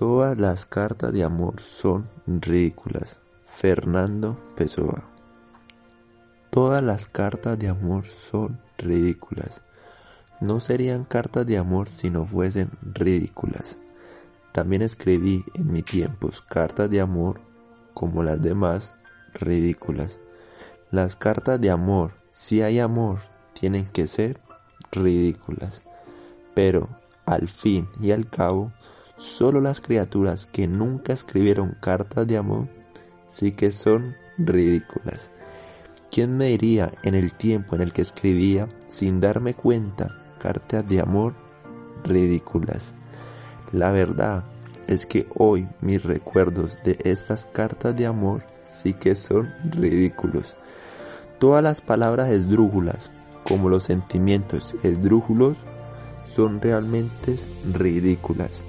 Todas las cartas de amor son ridículas. Fernando Pessoa. Todas las cartas de amor son ridículas. No serían cartas de amor si no fuesen ridículas. También escribí en mi tiempos cartas de amor como las demás ridículas. Las cartas de amor, si hay amor, tienen que ser ridículas. Pero, al fin y al cabo, solo las criaturas que nunca escribieron cartas de amor sí que son ridículas. ¿Quién me diría en el tiempo en el que escribía, sin darme cuenta, cartas de amor ridículas? La verdad es que hoy mis recuerdos de estas cartas de amor sí que son ridículos. Todas las palabras esdrújulas, como los sentimientos esdrújulos, son realmente ridículas.